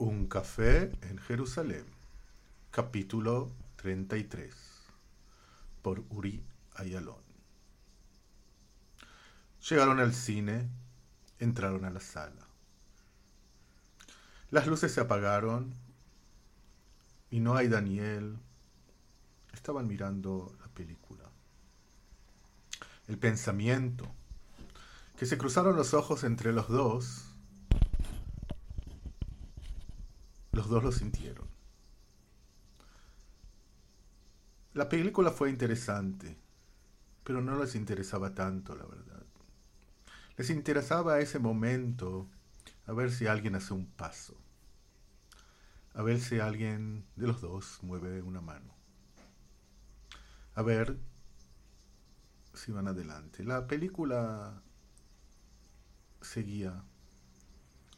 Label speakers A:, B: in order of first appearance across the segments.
A: Un café en Jerusalén, capítulo 33, por Uri Ayalón. Llegaron al cine, entraron a la sala. Las luces se apagaron y Noah y Daniel estaban mirando la película. El pensamiento, que se cruzaron los ojos entre los dos, los dos lo sintieron. La película fue interesante, pero no les interesaba tanto, la verdad. Les interesaba ese momento a ver si alguien hace un paso, a ver si alguien de los dos mueve una mano, a ver si van adelante. La película seguía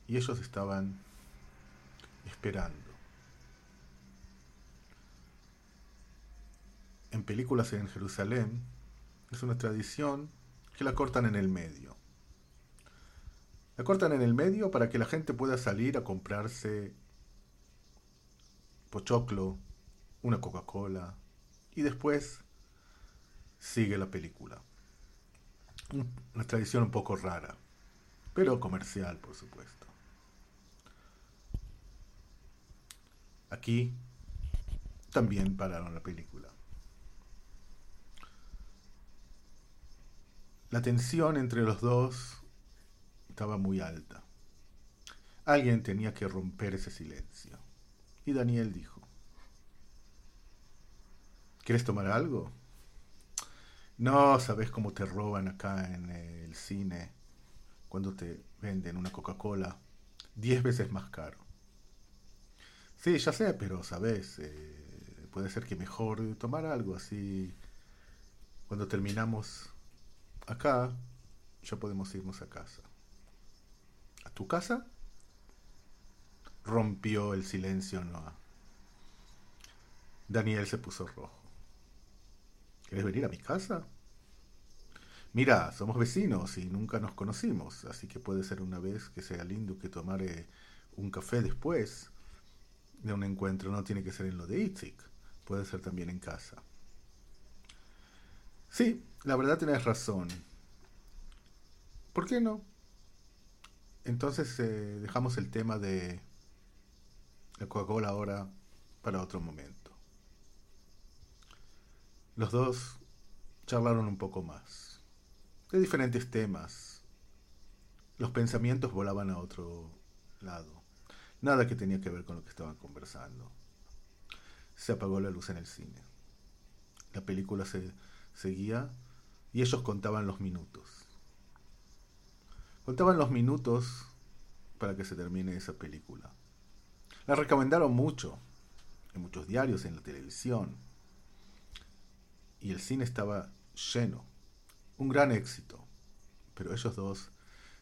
A: y ellos estaban esperando. En películas en Jerusalén es una tradición que la cortan en el medio. La cortan en el medio para que la gente pueda salir a comprarse pochoclo, una Coca-Cola y después sigue la película. Una tradición un poco rara, pero comercial, por supuesto. Aquí también pararon la película. La tensión entre los dos estaba muy alta. Alguien tenía que romper ese silencio. Y Daniel dijo, ¿quieres tomar algo? No, sabes cómo te roban acá en el cine cuando te venden una Coca-Cola diez veces más caro. Sí, ya sé, pero sabes, eh, puede ser que mejor tomar algo así. Cuando terminamos acá, ya podemos irnos a casa. ¿A tu casa? Rompió el silencio Noah. Daniel se puso rojo. ¿Quieres venir a mi casa? Mira, somos vecinos y nunca nos conocimos, así que puede ser una vez que sea lindo que tomar un café después de un encuentro. No tiene que ser en lo de Itzik, puede ser también en casa. Sí, la verdad tienes razón. ¿Por qué no? Entonces eh, dejamos el tema de la Coca-Cola ahora para otro momento. Los dos charlaron un poco más, de diferentes temas. Los pensamientos volaban a otro lado. Nada que tenía que ver con lo que estaban conversando. Se apagó la luz en el cine. La película se seguía y ellos contaban los minutos. Contaban los minutos para que se termine esa película. La recomendaron mucho, en muchos diarios, en la televisión. Y el cine estaba lleno. Un gran éxito. Pero ellos dos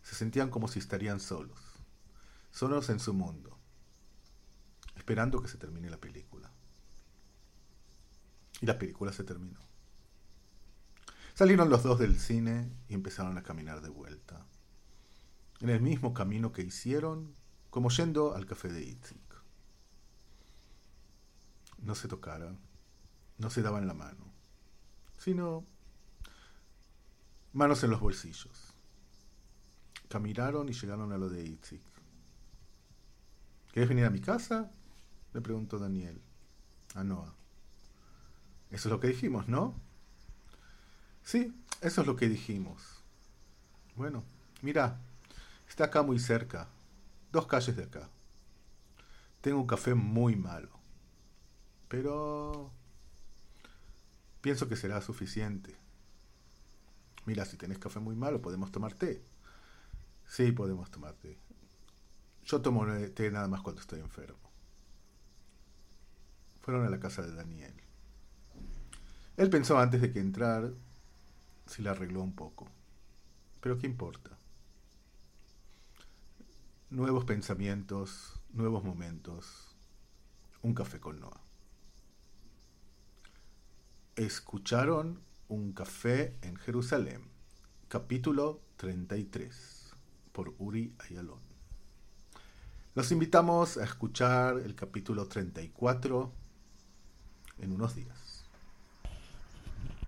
A: se sentían como si estarían solos solos en su mundo, esperando que se termine la película. Y la película se terminó. Salieron los dos del cine y empezaron a caminar de vuelta, en el mismo camino que hicieron, como yendo al café de Itzik. No se tocaron, no se daban la mano, sino manos en los bolsillos. Caminaron y llegaron a lo de Itzik. ¿Quieres venir a mi casa? Le preguntó Daniel a Noah. Eso es lo que dijimos, ¿no? Sí, eso es lo que dijimos. Bueno, mira, está acá muy cerca, dos calles de acá. Tengo un café muy malo, pero pienso que será suficiente. Mira, si tenés café muy malo, podemos tomar té. Sí, podemos tomar té. Yo tomo té nada más cuando estoy enfermo. Fueron a la casa de Daniel. Él pensó antes de que entrar si la arregló un poco. Pero ¿qué importa? Nuevos pensamientos, nuevos momentos. Un café con Noah. Escucharon Un café en Jerusalén, capítulo 33, por Uri Ayalón. Los invitamos a escuchar el capítulo 34 en unos días.